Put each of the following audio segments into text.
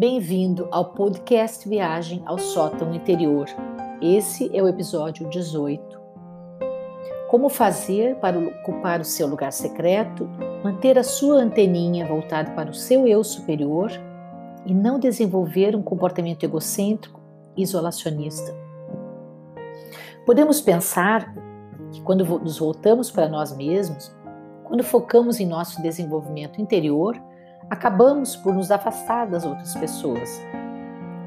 Bem-vindo ao podcast Viagem ao Sótão Interior. Esse é o episódio 18. Como fazer para ocupar o seu lugar secreto, manter a sua anteninha voltada para o seu eu superior e não desenvolver um comportamento egocêntrico e isolacionista. Podemos pensar que quando nos voltamos para nós mesmos, quando focamos em nosso desenvolvimento interior, acabamos por nos afastar das outras pessoas.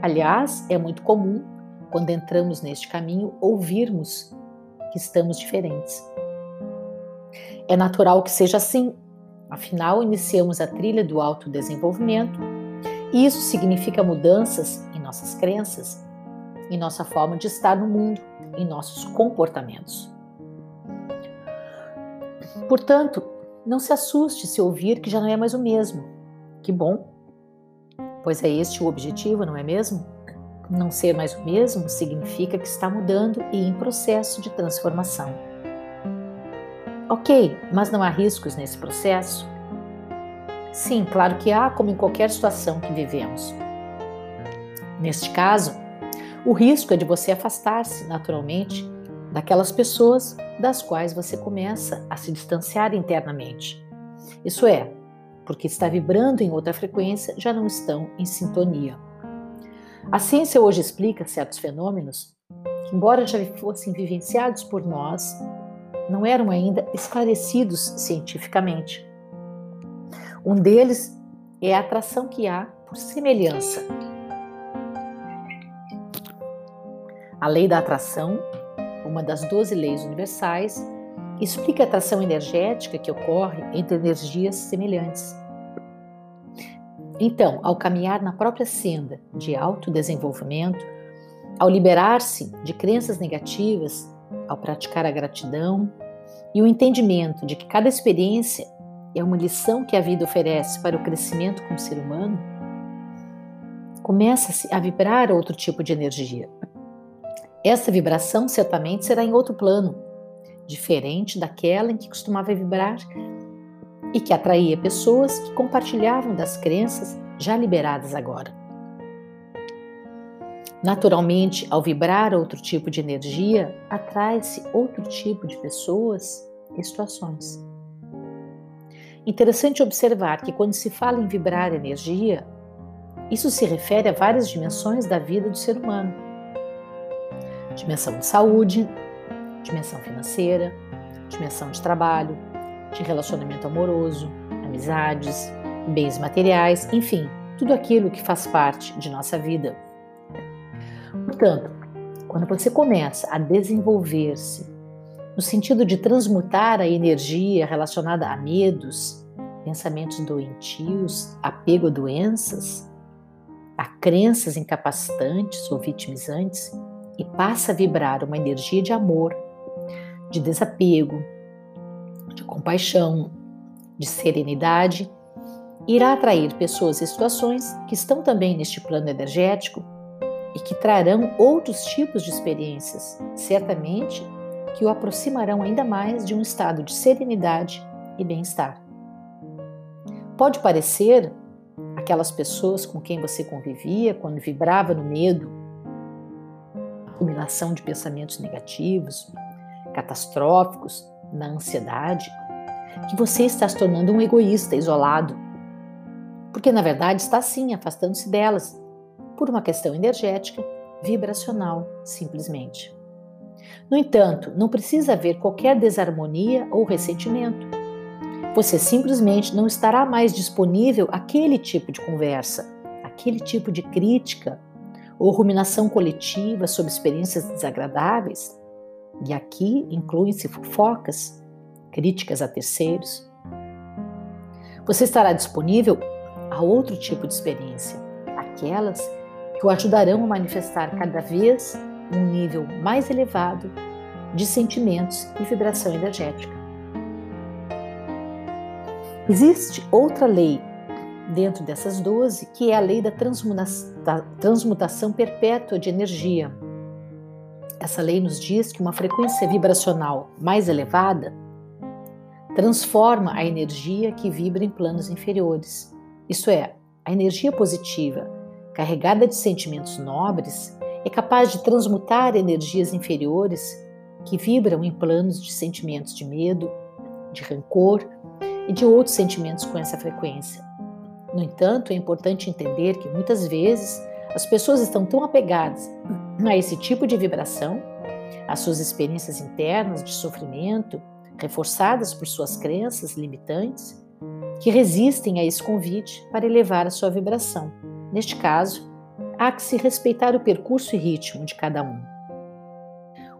Aliás, é muito comum, quando entramos neste caminho, ouvirmos que estamos diferentes. É natural que seja assim, afinal, iniciamos a trilha do autodesenvolvimento e isso significa mudanças em nossas crenças, em nossa forma de estar no mundo, em nossos comportamentos. Portanto, não se assuste se ouvir que já não é mais o mesmo. Que bom! Pois é este o objetivo, não é mesmo? Não ser mais o mesmo significa que está mudando e em processo de transformação. Ok, mas não há riscos nesse processo? Sim, claro que há, como em qualquer situação que vivemos. Neste caso, o risco é de você afastar-se naturalmente daquelas pessoas das quais você começa a se distanciar internamente. Isso é, porque está vibrando em outra frequência, já não estão em sintonia. A ciência hoje explica certos fenômenos que, embora já fossem vivenciados por nós, não eram ainda esclarecidos cientificamente. Um deles é a atração que há por semelhança. A lei da atração uma das 12 leis universais, explica a atração energética que ocorre entre energias semelhantes. Então, ao caminhar na própria senda de autodesenvolvimento, ao liberar-se de crenças negativas, ao praticar a gratidão e o entendimento de que cada experiência é uma lição que a vida oferece para o crescimento como ser humano, começa-se a vibrar outro tipo de energia, essa vibração certamente será em outro plano, diferente daquela em que costumava vibrar e que atraía pessoas que compartilhavam das crenças já liberadas agora. Naturalmente, ao vibrar outro tipo de energia, atrai-se outro tipo de pessoas e situações. Interessante observar que quando se fala em vibrar energia, isso se refere a várias dimensões da vida do ser humano dimensão de saúde, dimensão financeira, dimensão de trabalho, de relacionamento amoroso, amizades, bens materiais, enfim, tudo aquilo que faz parte de nossa vida. Portanto, quando você começa a desenvolver-se no sentido de transmutar a energia relacionada a medos, pensamentos doentios, apego a doenças, a crenças incapacitantes ou vitimizantes, e passa a vibrar uma energia de amor, de desapego, de compaixão, de serenidade, irá atrair pessoas e situações que estão também neste plano energético e que trarão outros tipos de experiências, certamente que o aproximarão ainda mais de um estado de serenidade e bem-estar. Pode parecer aquelas pessoas com quem você convivia quando vibrava no medo acumulação de pensamentos negativos, catastróficos, na ansiedade, que você está se tornando um egoísta, isolado. Porque na verdade está sim afastando-se delas, por uma questão energética, vibracional, simplesmente. No entanto, não precisa haver qualquer desarmonia ou ressentimento. Você simplesmente não estará mais disponível àquele tipo de conversa, aquele tipo de crítica ou ruminação coletiva sobre experiências desagradáveis, e aqui incluem-se fofocas, críticas a terceiros. Você estará disponível a outro tipo de experiência, aquelas que o ajudarão a manifestar cada vez um nível mais elevado de sentimentos e vibração energética. Existe outra lei dentro dessas 12, que é a lei da transmutação perpétua de energia. Essa lei nos diz que uma frequência vibracional mais elevada transforma a energia que vibra em planos inferiores. Isso é, a energia positiva carregada de sentimentos nobres, é capaz de transmutar energias inferiores que vibram em planos de sentimentos de medo, de rancor e de outros sentimentos com essa frequência. No entanto, é importante entender que muitas vezes as pessoas estão tão apegadas a esse tipo de vibração, às suas experiências internas de sofrimento, reforçadas por suas crenças limitantes, que resistem a esse convite para elevar a sua vibração. Neste caso, há que se respeitar o percurso e ritmo de cada um.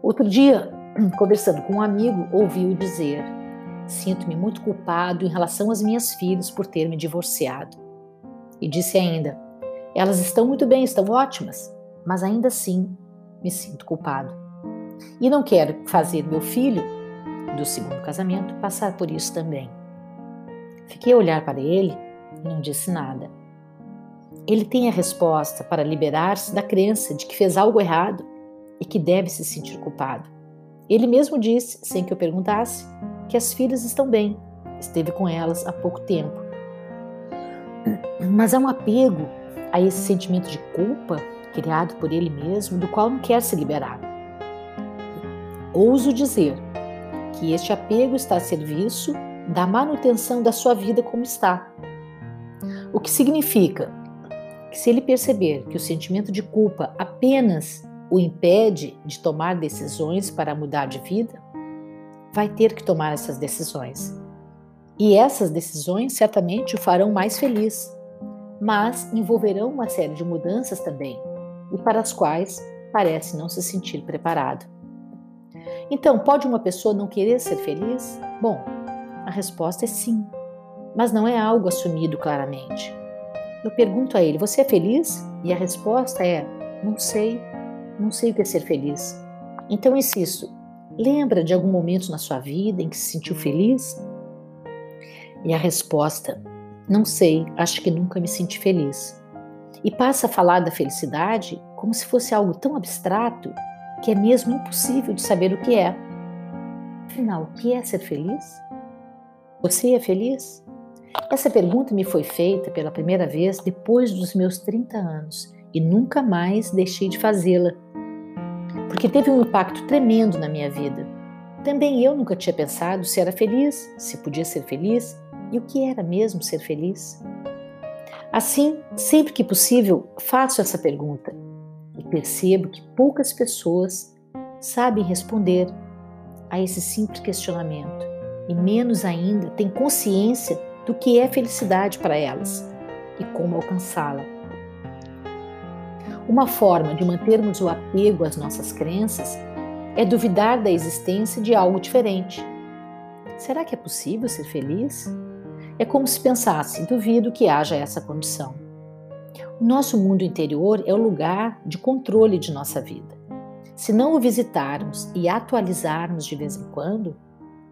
Outro dia, conversando com um amigo, ouvi-o dizer: Sinto-me muito culpado em relação às minhas filhas por ter me divorciado. E disse ainda: Elas estão muito bem, estão ótimas, mas ainda assim me sinto culpado. E não quero fazer meu filho, do segundo casamento, passar por isso também. Fiquei a olhar para ele e não disse nada. Ele tem a resposta para liberar-se da crença de que fez algo errado e que deve se sentir culpado. Ele mesmo disse, sem que eu perguntasse, que as filhas estão bem, esteve com elas há pouco tempo. Mas há um apego a esse sentimento de culpa criado por ele mesmo, do qual não quer se liberar. Ouso dizer que este apego está a serviço da manutenção da sua vida como está. O que significa que, se ele perceber que o sentimento de culpa apenas o impede de tomar decisões para mudar de vida, vai ter que tomar essas decisões. E essas decisões certamente o farão mais feliz, mas envolverão uma série de mudanças também, e para as quais parece não se sentir preparado. Então, pode uma pessoa não querer ser feliz? Bom, a resposta é sim, mas não é algo assumido claramente. Eu pergunto a ele: Você é feliz? E a resposta é: Não sei, não sei o que é ser feliz. Então insisto: lembra de algum momento na sua vida em que se sentiu feliz? E a resposta: Não sei, acho que nunca me senti feliz. E passa a falar da felicidade como se fosse algo tão abstrato que é mesmo impossível de saber o que é. Afinal, o que é ser feliz? Você é feliz? Essa pergunta me foi feita pela primeira vez depois dos meus 30 anos e nunca mais deixei de fazê-la, porque teve um impacto tremendo na minha vida. Também eu nunca tinha pensado se era feliz, se podia ser feliz e o que era mesmo ser feliz. Assim, sempre que possível, faço essa pergunta e percebo que poucas pessoas sabem responder a esse simples questionamento e menos ainda têm consciência do que é felicidade para elas e como alcançá-la. Uma forma de mantermos o apego às nossas crenças é duvidar da existência de algo diferente. Será que é possível ser feliz? É como se pensasse: duvido que haja essa condição. O nosso mundo interior é o lugar de controle de nossa vida. Se não o visitarmos e atualizarmos de vez em quando,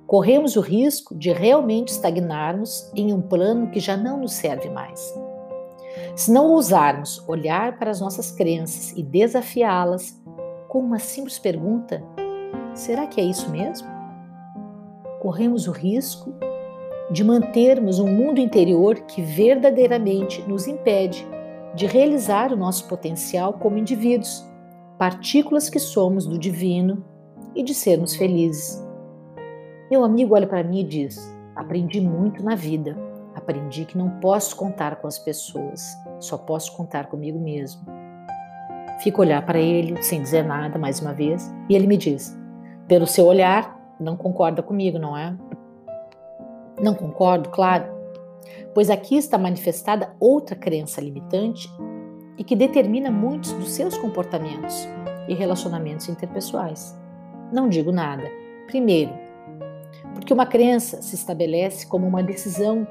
corremos o risco de realmente estagnarmos em um plano que já não nos serve mais. Se não ousarmos olhar para as nossas crenças e desafiá-las com uma simples pergunta: será que é isso mesmo? Corremos o risco de mantermos um mundo interior que verdadeiramente nos impede de realizar o nosso potencial como indivíduos, partículas que somos do divino e de sermos felizes. Meu amigo olha para mim e diz: Aprendi muito na vida. Aprendi que não posso contar com as pessoas, só posso contar comigo mesmo. Fico a olhar para ele, sem dizer nada, mais uma vez, e ele me diz: Pelo seu olhar, não concorda comigo, não é? Não concordo, claro, pois aqui está manifestada outra crença limitante e que determina muitos dos seus comportamentos e relacionamentos interpessoais. Não digo nada. Primeiro, porque uma crença se estabelece como uma decisão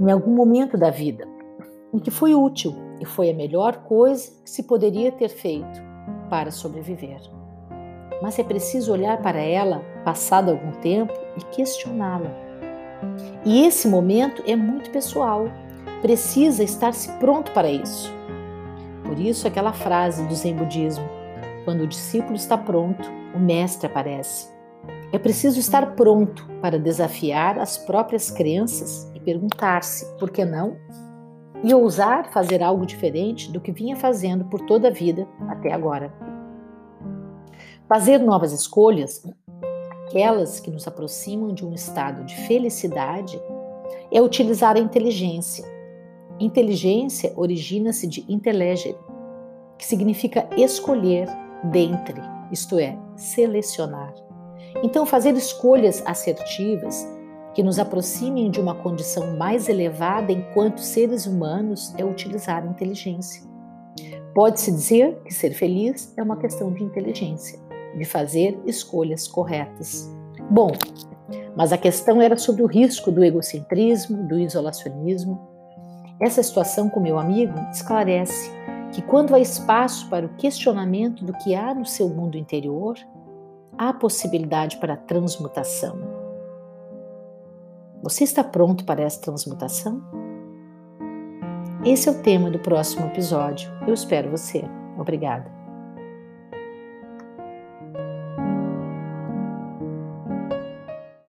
em algum momento da vida, em que foi útil e foi a melhor coisa que se poderia ter feito para sobreviver. Mas é preciso olhar para ela, passado algum tempo, e questioná-la. E esse momento é muito pessoal, precisa estar-se pronto para isso. Por isso, aquela frase do Zen Budismo: quando o discípulo está pronto, o mestre aparece. É preciso estar pronto para desafiar as próprias crenças e perguntar-se: por que não? e ousar fazer algo diferente do que vinha fazendo por toda a vida até agora. Fazer novas escolhas, aquelas que nos aproximam de um estado de felicidade, é utilizar a inteligência. Inteligência origina-se de intellegere, que significa escolher dentre, isto é, selecionar. Então, fazer escolhas assertivas que nos aproximem de uma condição mais elevada enquanto seres humanos é utilizar a inteligência. Pode-se dizer que ser feliz é uma questão de inteligência, de fazer escolhas corretas. Bom, mas a questão era sobre o risco do egocentrismo, do isolacionismo. Essa situação com meu amigo esclarece que quando há espaço para o questionamento do que há no seu mundo interior, há possibilidade para a transmutação. Você está pronto para essa transmutação? Esse é o tema do próximo episódio. Eu espero você. Obrigada.